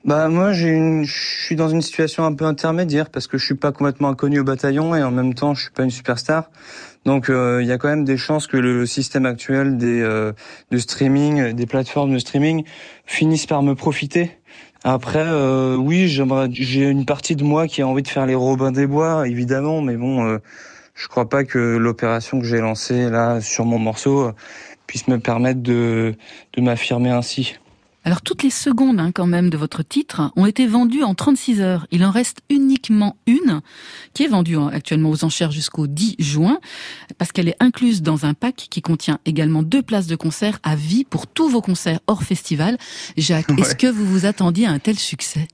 Bah moi j'ai une, je suis dans une situation un peu intermédiaire parce que je suis pas complètement inconnu au bataillon et en même temps je suis pas une superstar. Donc euh, il y a quand même des chances que le système actuel des euh, de streaming, des plateformes de streaming finissent par me profiter. Après oui, j'aimerais j'ai une partie de moi qui a envie de faire les Robins des Bois évidemment, mais bon je crois pas que l'opération que j'ai lancée là sur mon morceau puisse me permettre de, de m'affirmer ainsi. Alors toutes les secondes hein, quand même de votre titre ont été vendues en 36 heures. Il en reste uniquement une qui est vendue actuellement aux enchères jusqu'au 10 juin parce qu'elle est incluse dans un pack qui contient également deux places de concert à vie pour tous vos concerts hors festival. Jacques, est-ce que vous vous attendiez à un tel succès?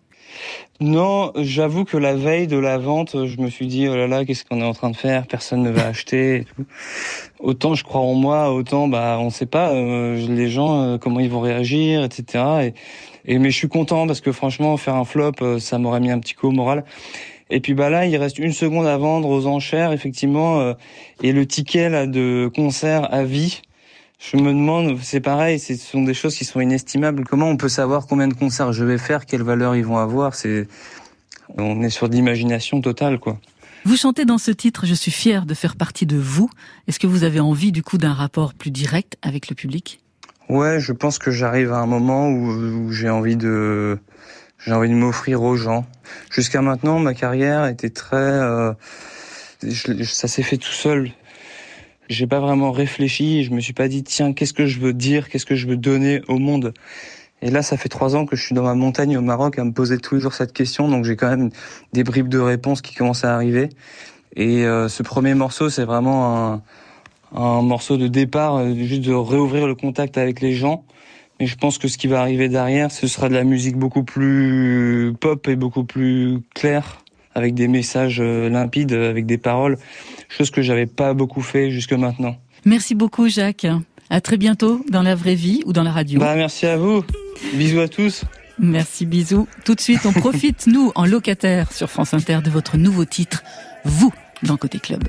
Non, j'avoue que la veille de la vente, je me suis dit oh là là, qu'est-ce qu'on est en train de faire? Personne ne va acheter. Autant je crois en moi, autant bah on sait pas euh, les gens euh, comment ils vont réagir, etc. Et, et, mais je suis content parce que franchement faire un flop, euh, ça m'aurait mis un petit coup au moral. Et puis bah là, il reste une seconde à vendre aux enchères effectivement, et le ticket là de concert à vie je me demande, c'est pareil, ce sont des choses qui sont inestimables. Comment on peut savoir combien de concerts je vais faire, quelle valeur ils vont avoir? C'est, on est sur l'imagination totale, quoi. Vous chantez dans ce titre Je suis fier de faire partie de vous. Est-ce que vous avez envie du coup d'un rapport plus direct avec le public? Ouais, je pense que j'arrive à un moment où, j'ai envie de j'ai envie de m'offrir aux gens. Jusqu'à maintenant, ma carrière était très euh, ça s'est fait tout seul j'ai pas vraiment réfléchi. Je me suis pas dit tiens qu'est-ce que je veux dire, qu'est-ce que je veux donner au monde? Et là, ça fait trois ans que je suis dans ma montagne au Maroc à me poser tous les jours cette question, donc j'ai quand même des bribes de réponses qui commencent à arriver. Et euh, ce premier morceau, c'est vraiment un, un, morceau de départ, euh, juste de réouvrir le contact avec les gens. Mais je pense que ce qui va arriver derrière, ce sera de la musique beaucoup plus pop et beaucoup plus claire, avec des messages euh, limpides, avec des paroles chose que j'avais pas beaucoup fait jusque maintenant. Merci beaucoup Jacques. À très bientôt dans la vraie vie ou dans la radio. Bah merci à vous. Bisous à tous. Merci, bisous. Tout de suite, on profite, nous, en locataire sur France Inter, de votre nouveau titre, Vous, dans Côté Club.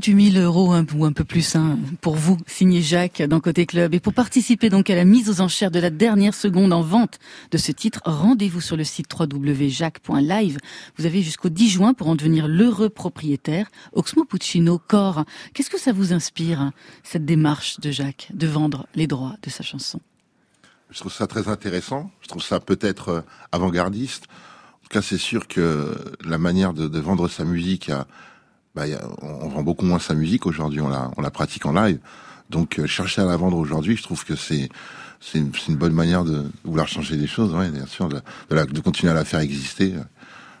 28 000 euros ou un peu plus hein, pour vous, signé Jacques dans Côté Club. Et pour participer donc à la mise aux enchères de la dernière seconde en vente de ce titre, rendez-vous sur le site www.jacques.live. Vous avez jusqu'au 10 juin pour en devenir l'heureux propriétaire. Oxmo Puccino, Corps, qu'est-ce que ça vous inspire, cette démarche de Jacques, de vendre les droits de sa chanson? Je trouve ça très intéressant. Je trouve ça peut-être euh, avant-gardiste. En tout cas, c'est sûr que la manière de, vendre sa musique a bah, on, vend beaucoup moins sa musique aujourd'hui, on la, on la pratique en live. Donc euh, chercher à la vendre aujourd'hui, je trouve que c'est c'est une, une, bonne manière de, vouloir changer les choses, ouais, bien sûr, de, de, de continuer à la faire exister, euh,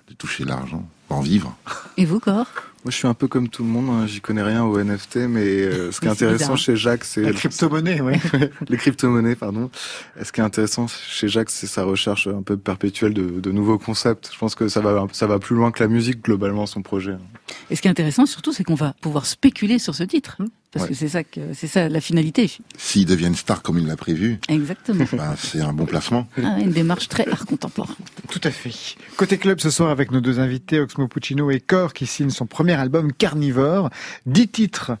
de toucher l'argent, en vivre. Et vous, Cor? Moi, je suis un peu comme tout le monde. Hein. J'y connais rien au NFT, mais euh, ce qui est intéressant chez Jacques, c'est la crypto-monnaie, oui. les crypto-monnaies, pardon. ce qui est intéressant chez Jacques, c'est sa recherche un peu perpétuelle de, de, nouveaux concepts. Je pense que ça va, ça va plus loin que la musique globalement, son projet. Et ce qui est intéressant, surtout, c'est qu'on va pouvoir spéculer sur ce titre. Mmh. Parce que c'est ça que c'est ça la finalité. S'il devient une star comme il l'a prévu, exactement. Ben, c'est un bon placement. Ah, une démarche très art contemporain. Tout à fait. Côté club ce soir avec nos deux invités Oxmo Puccino et Cor qui signent son premier album Carnivore, dix titres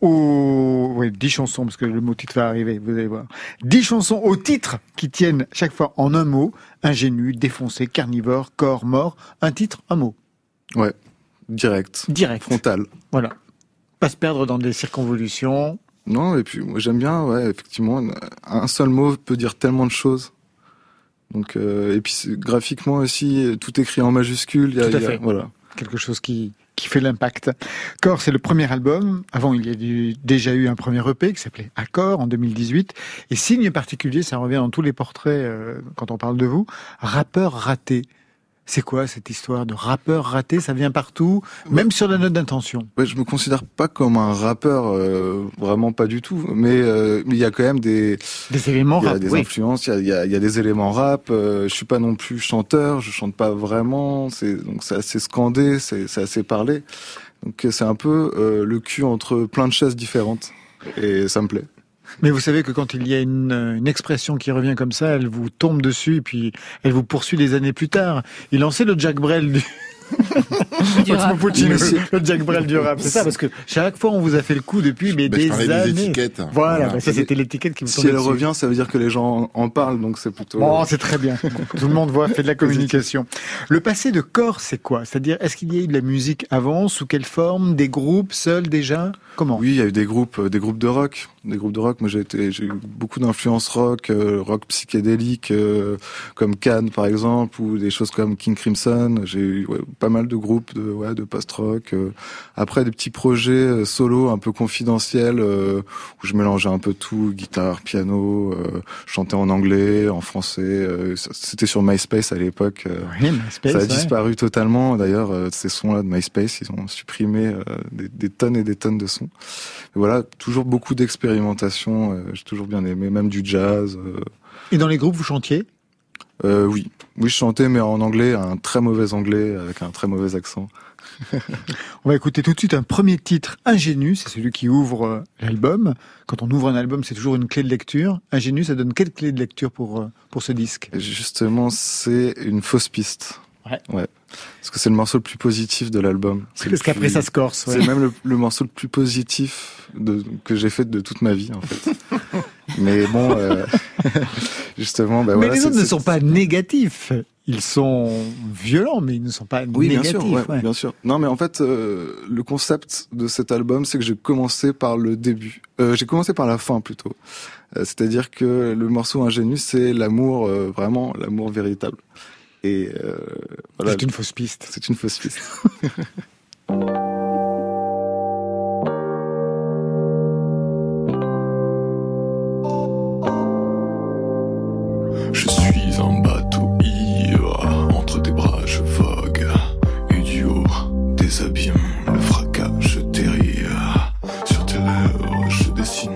au oui, dix chansons parce que le mot titre va arriver, vous allez voir. Dix chansons au titre qui tiennent chaque fois en un mot, ingénu, défoncé, carnivore, corps, mort, un titre, un mot. Ouais. Direct. Direct. Frontal. Voilà pas se perdre dans des circonvolutions. Non, et puis moi j'aime bien, ouais, effectivement, un seul mot peut dire tellement de choses. Donc, euh, et puis graphiquement aussi, tout écrit en majuscule. tout à fait. voilà. Quelque chose qui, qui fait l'impact. Corps, c'est le premier album. Avant, il y a déjà eu un premier EP qui s'appelait Accord en 2018. Et signe particulier, ça revient dans tous les portraits euh, quand on parle de vous, rappeur raté. C'est quoi cette histoire de rappeur raté? Ça vient partout, même sur la note d'intention. Ouais, je me considère pas comme un rappeur, euh, vraiment pas du tout. Mais euh, il y a quand même des des éléments rap, des influences. Il y a, y a, des éléments rap. Euh, je suis pas non plus chanteur. Je chante pas vraiment. C'est donc c'est assez scandé, c'est assez parlé. Donc c'est un peu le cul entre plein de chaises différentes. Et ça me plaît. Mais vous savez que quand il y a une, une, expression qui revient comme ça, elle vous tombe dessus et puis elle vous poursuit des années plus tard. Il lançait le Jack Brel du, du rap. le Jack Brel du rap, c'est ça, parce que chaque fois on vous a fait le coup depuis mais des années. Des voilà, voilà. ça c'était l'étiquette qui vous Si elle revient, ça veut dire que les gens en parlent, donc c'est plutôt. Bon, c'est très bien. Tout le monde voit, fait de la communication. Le passé de corps, c'est quoi? C'est-à-dire, est-ce qu'il y a eu de la musique avant? Sous quelle forme? Des groupes seuls déjà? Comment? Oui, il y a eu des groupes, euh, des groupes de rock, des groupes de rock. Moi, j'ai été, j'ai eu beaucoup d'influences rock, euh, rock psychédélique, euh, comme Cannes par exemple, ou des choses comme King Crimson. J'ai eu ouais, pas mal de groupes de, ouais, de post-rock. après, des petits projets solo un peu confidentiels où je mélangeais un peu tout, guitare, piano, chantais en anglais, en français. C'était sur MySpace à l'époque. Oui, MySpace, ça a ouais. disparu totalement. D'ailleurs, ces sons-là de MySpace, ils ont supprimé des, des tonnes et des tonnes de sons. Et voilà, toujours beaucoup d'expérimentation. Euh, J'ai toujours bien aimé, même du jazz. Euh. Et dans les groupes, vous chantiez? Euh, Oui, oui, je chantais, mais en anglais, un très mauvais anglais avec un très mauvais accent. on va écouter tout de suite un premier titre, Ingénu, c'est celui qui ouvre l'album. Quand on ouvre un album, c'est toujours une clé de lecture. Ingénu, ça donne quelle clé de lecture pour, pour ce disque? Justement, c'est une fausse piste. Ouais. ouais. Parce que c'est le morceau le plus positif de l'album. Parce qu'après ça se corse. Ouais. C'est même le, le, morceau le plus positif de, que j'ai fait de toute ma vie, en fait. Mais bon, euh, justement, bah mais voilà, les autres ne sont pas négatifs. Ils sont violents, mais ils ne sont pas oui, négatifs. Bien sûr, ouais, bien sûr. Non, mais en fait, euh, le concept de cet album, c'est que j'ai commencé par le début. Euh, j'ai commencé par la fin plutôt. Euh, C'est-à-dire que le morceau ingénu, c'est l'amour, vraiment l'amour véritable. Et euh, voilà. C'est une fausse piste. C'est une fausse piste. Je suis un bateau ivre, entre tes bras je vogue, et du haut des abîmes, le fracas je dérive. Sur tes lèvres je dessine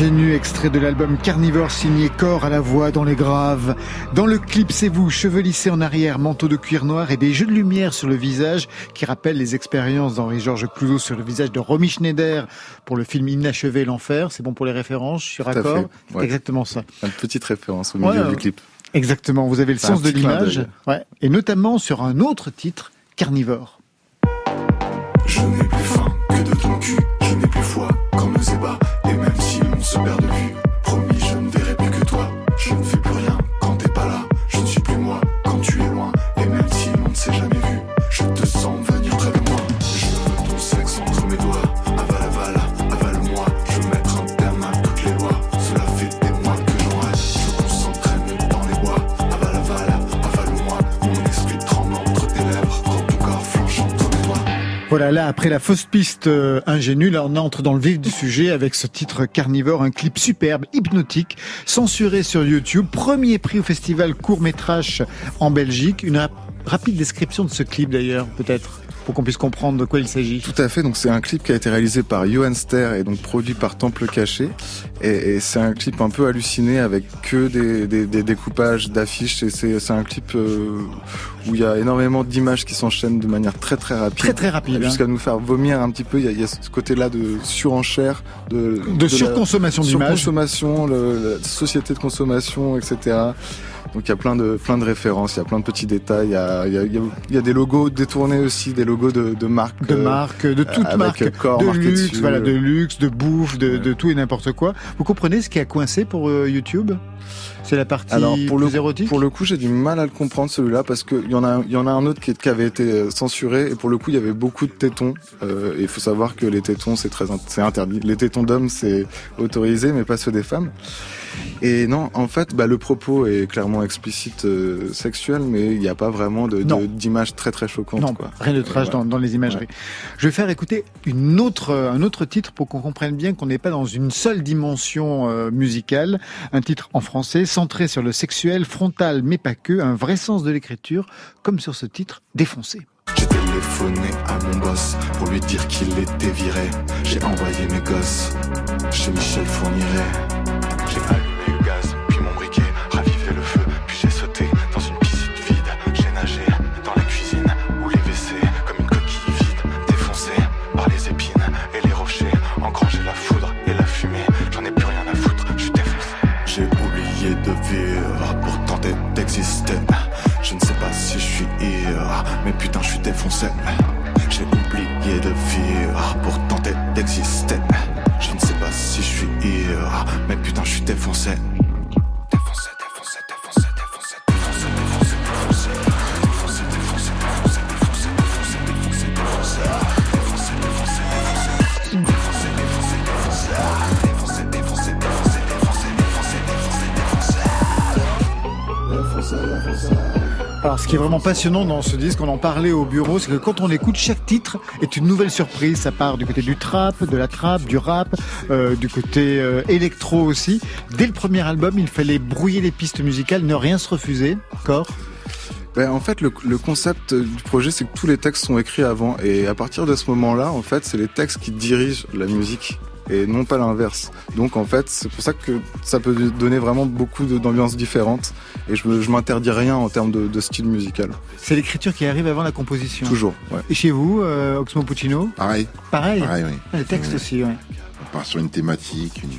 Ingénu, extrait de l'album Carnivore signé Corps à la voix dans les graves. Dans le clip, c'est vous, cheveux lissés en arrière, manteau de cuir noir et des jeux de lumière sur le visage qui rappellent les expériences d'Henri-Georges Clouzot sur le visage de Romy Schneider pour le film Inachevé l'enfer. C'est bon pour les références, je suis raccord fait, C'est ouais. exactement ça. Une petite référence au milieu Ouais, du clip. Exactement, vous avez le sens de l'image. Ouais. Et notamment sur un autre titre, Carnivore. Je n'ai plus Voilà, là, après la fausse piste euh, ingénue, là, on entre dans le vif du sujet avec ce titre Carnivore, un clip superbe, hypnotique, censuré sur YouTube, premier prix au festival court métrage en Belgique. Une rap- rapide description de ce clip d'ailleurs, peut-être, pour qu'on puisse comprendre de quoi il s'agit. Tout à fait. Donc c'est un clip qui a été réalisé par Johan Ster et donc produit par Temple Caché. Et, et c'est un clip un peu halluciné avec que des, des, des découpages d'affiches. Et c'est un clip euh, où il y a énormément d'images qui s'enchaînent de manière très très rapide. Très, très rapide, hein. Jusqu'à nous faire vomir un petit peu. Il y a, il y a ce côté-là de surenchère, de, De la surconsommation d'images. surconsommation, la société de consommation, etc. Donc il y a plein de plein de références, il y a plein de petits détails, il y a, il y a, il y des logos détournés aussi, des logos de, de marques. De euh, marques, de toutes avec marques, corps de luxe, dessus. voilà, de luxe, de bouffe, de, de tout et n'importe quoi. Vous comprenez ce qui a coincé pour euh, YouTube? C'est la partie Alors pour le plus érotique pour le coup, j'ai du mal à le comprendre celui-là parce que il y en a y en a un autre qui, qui avait été euh, censuré et pour le coup il y avait beaucoup de tétons. Euh, et il faut savoir que les tétons c'est très in- c'est interdit. Les tétons d'hommes c'est autorisé mais pas ceux des femmes. Et non, en fait, bah, le propos est clairement explicite euh, sexuel, mais il n'y a pas vraiment de Non. de- d'image très très choquante. Non, quoi. rien de trash Ouais. dans, dans les imageries. Je vais faire écouter une autre, un autre titre pour qu'on comprenne bien qu'on n'est pas dans une seule dimension euh, musicale. Un titre en français centré sur le sexuel, frontal mais pas que, un vrai sens de l'écriture, comme sur ce titre défoncé. J'ai téléphoné à mon boss pour lui dire qu'il était viré. J'ai envoyé mes gosses chez Michel Fourniret. J'ai qui est vraiment passionnant dans ce disque, on en parlait au bureau, c'est que quand on écoute, chaque titre est une nouvelle surprise. Ça part du côté du trap, de la trap, du rap, euh, du côté euh, électro aussi. Dès le premier album, il fallait brouiller les pistes musicales, ne rien se refuser. Corps ben, en fait, le, le concept du projet, c'est que tous les textes sont écrits avant. Et à partir de ce moment-là, en fait, c'est les textes qui dirigent la musique et non pas l'inverse. Donc en fait, c'est pour ça que ça peut donner vraiment beaucoup d'ambiances différentes et je, je m'interdis rien en termes de, de style musical. C'est l'écriture qui arrive avant la composition. Toujours. Ouais. Et chez vous, euh, Oxmo Puccino Pareil. Pareil. Pareil, oui. Ah, les textes Oui. aussi, ouais. On part sur une thématique, une,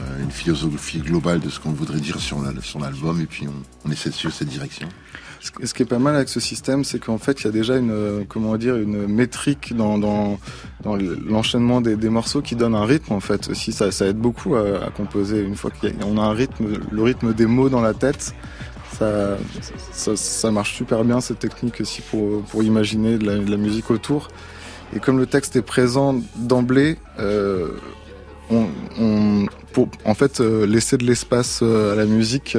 euh, une philosophie globale de ce qu'on voudrait dire sur la- sur l'album, et puis on, on essaie de suivre cette direction. Ce qui est pas mal avec ce système, c'est qu'en fait, il y a déjà une, comment dire, une métrique dans, l'enchaînement des, morceaux qui donne un rythme, en fait. Aussi, ça, aide beaucoup à, composer. Une fois qu'on a un rythme, le rythme des mots dans la tête, ça, marche super bien, cette technique aussi pour, imaginer de la, musique autour. Et comme le texte est présent d'emblée, euh, pour en fait euh, laisser de l'espace euh, à la musique,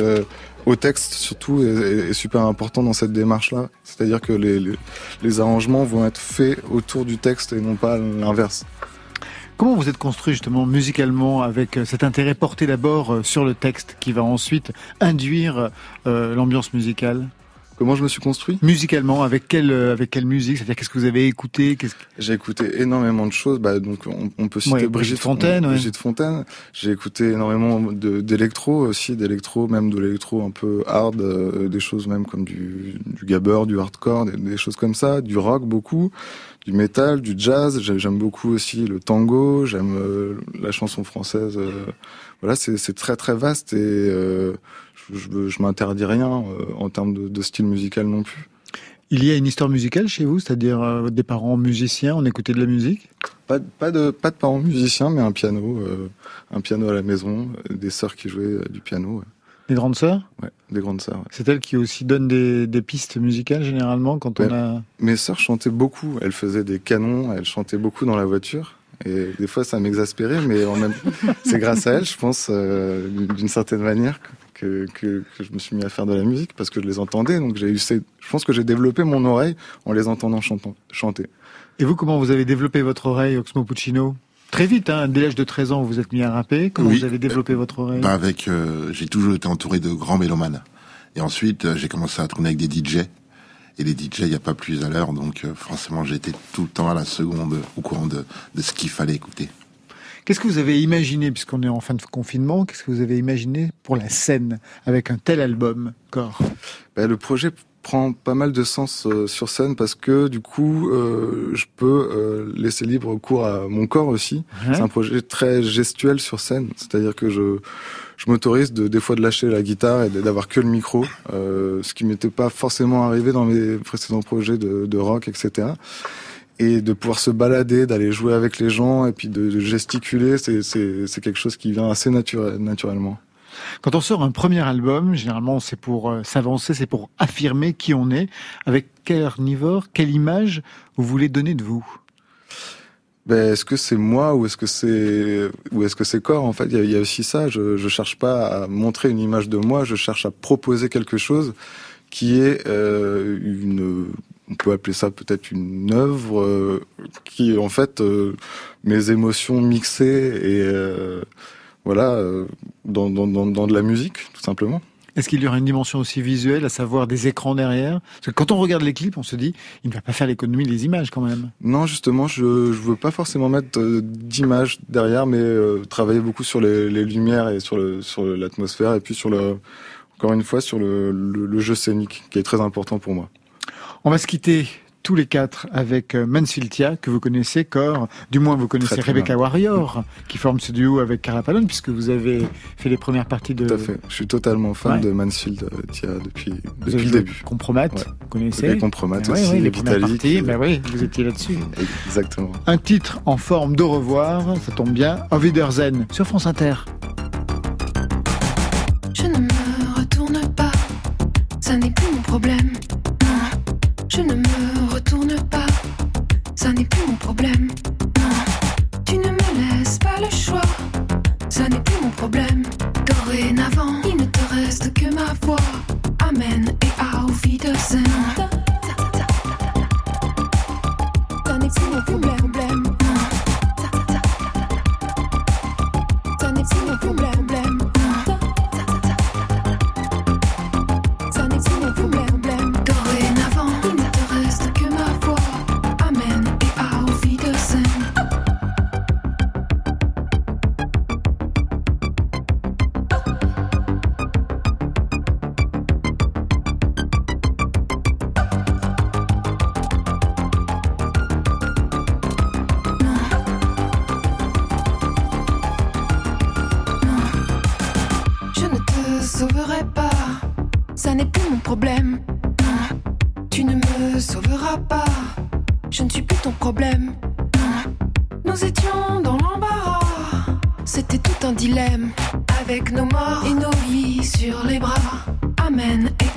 au texte surtout, est, super important dans cette démarche-là. C'est-à-dire que les arrangements vont être faits autour du texte et non pas l'inverse. Comment vous êtes construit justement musicalement avec euh, cet intérêt porté d'abord euh, sur le texte qui va ensuite induire euh, l'ambiance musicale? Comment je me suis construit Musicalement, avec quelle, euh, avec quelle musique? C'est-à-dire qu'est-ce que vous avez écouté? Que- J'ai écouté énormément de choses. Bah, donc on, on peut citer Ouais, Brigitte, Fontaine, ouais. Brigitte Fontaine. J'ai écouté énormément d'électro aussi, d'électro, même de l'électro un peu hard, euh, des choses même comme du, du gabber, du hardcore, des, des choses comme ça, du rock beaucoup, du metal, du jazz. J'ai- J'aime beaucoup aussi le tango. J'aime euh, la chanson française. euh, voilà, c'est c'est très très vaste et euh, je, je, m'interdis rien euh, en termes de, de style musical non plus. Il y a une histoire musicale chez vous, c'est-à-dire euh, des parents musiciens, on écoutait de la musique? Pas, de- pas de pas de parents musiciens, mais un piano, euh, un piano à la maison, des sœurs qui jouaient euh, du piano. ouais. Des grandes sœurs? Ouais, des grandes sœurs. ouais. C'est elles qui aussi donnent des, des pistes musicales généralement quand on a... Mes sœurs chantaient beaucoup. Elles faisaient des canons. Elles chantaient beaucoup dans la voiture. Et des fois, ça m'exaspérait, mais en même, c'est grâce à elles, je pense, d'une certaine manière, que, que, que je me suis mis à faire de la musique parce que je les entendais. Donc j'ai eu, ces- je pense que j'ai développé mon oreille en les entendant chantant, chanter. Et vous, comment vous avez développé votre oreille, Oxmo Puccino? Très vite, hein, dès l'âge de 13 ans, vous vous êtes mis à rapper. Comment Oui. vous avez développé votre oreille? Bah, avec, euh, j'ai toujours été entouré de grands mélomanes. Et ensuite, euh, j'ai commencé à tourner avec des DJ. Et les DJ, il n'y a pas plus à l'heure, donc euh, forcément, j'étais tout le temps à la seconde au courant de, de ce qu'il fallait écouter. Qu'est-ce que vous avez imaginé, puisqu'on est en fin de confinement, qu'est-ce que vous avez imaginé pour la scène avec un tel album, Corps Ben, le projet prend pas mal de sens euh, sur scène parce que du coup, euh, je peux euh, laisser libre cours à mon corps aussi. C'est un projet très gestuel sur scène, c'est-à-dire que je je m'autorise de des fois de lâcher la guitare et d'avoir que le micro, ce qui m'était pas forcément arrivé dans mes précédents projets de, de rock, etc. Et de pouvoir se balader, d'aller jouer avec les gens et puis de, de gesticuler, c'est quelque chose qui vient assez naturel, naturellement. Quand on sort un premier album, généralement c'est pour euh, s'avancer, c'est pour affirmer qui on est. Avec quel carnivore, quelle image vous voulez donner de vous? Ben, est-ce que c'est moi ou est-ce que c'est ou est-ce que c'est corps? En fait il y, y a aussi ça. Je je cherche pas à montrer une image de moi, je cherche à proposer quelque chose qui est euh, une on peut appeler ça peut-être une œuvre euh, qui en fait euh, mes émotions mixées et euh, voilà dans, dans, dans, de la musique tout simplement. Est-ce qu'il y aura une dimension aussi visuelle, à savoir des écrans derrière? Parce que quand on regarde les clips, on se dit, il ne va pas faire l'économie des images quand même. Non, justement, je je veux pas forcément mettre d'images derrière, mais travailler beaucoup sur les, les lumières et sur le sur l'atmosphère et puis sur le encore une fois sur le, le, le jeu scénique qui est très important pour moi. On va se quitter tous les quatre avec euh, Mansiltia, que vous connaissez, Cor. Du moins, vous connaissez Rebecca Warrior, qui forme ce duo avec Cara Palone, puisque vous avez fait les premières parties de... Tout à fait. Je suis totalement fan de Mansiltia depuis, depuis le début. Compromat, vous connaissez Les Compromat aussi, oui, les premières parties, ben oui, vous étiez là-dessus. Exactement. Un titre en forme d'au revoir, ça tombe bien, Auf Wiedersehen, sur France Inter.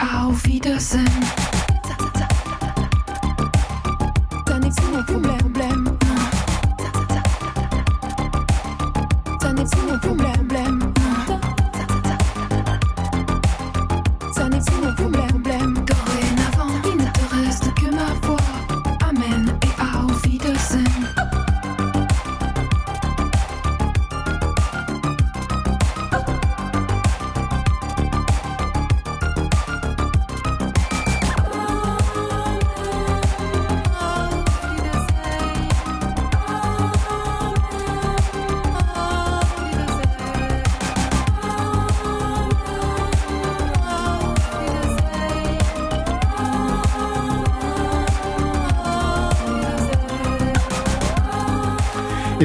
Auf Wiedersehen.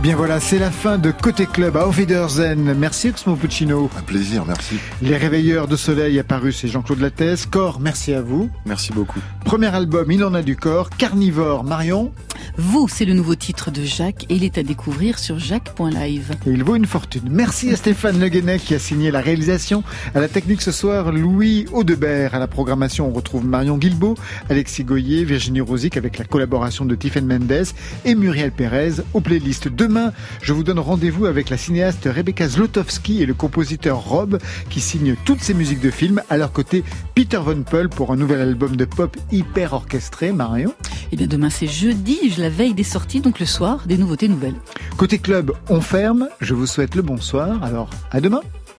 Bien voilà, c'est la fin de Côté Club à Wiedersehen. Merci Oxmo Puccino. Un plaisir, merci. Les Réveilleurs de Soleil apparus, c'est Jean-Claude Lattès. Corps, merci à vous. Merci beaucoup. Premier album, il en a du corps. Carnivore, Marion. Vous, c'est le nouveau titre de Jacques et il est à découvrir sur jacques.live. Et il vaut une fortune. Merci à Stéphane Le Guenec qui a signé la réalisation. À la technique ce soir, Louis Audebert. À la programmation, on retrouve Marion Guilbeault, Alexis Goyer, Virginie Rosic avec la collaboration de Tiffen Mendes et Muriel Pérez aux playlists. Demain, je vous donne rendez-vous avec la cinéaste Rebecca Zlotowski et le compositeur Rob qui signent toutes ses musiques de films. À leur côté, Peter Von Peul pour un nouvel album de pop hyper orchestré. Marion? Eh bien, demain, c'est jeudi, la veille des sorties, donc le soir, des nouveautés nouvelles. Côté club, on ferme. Je vous souhaite le bonsoir. Alors, à demain.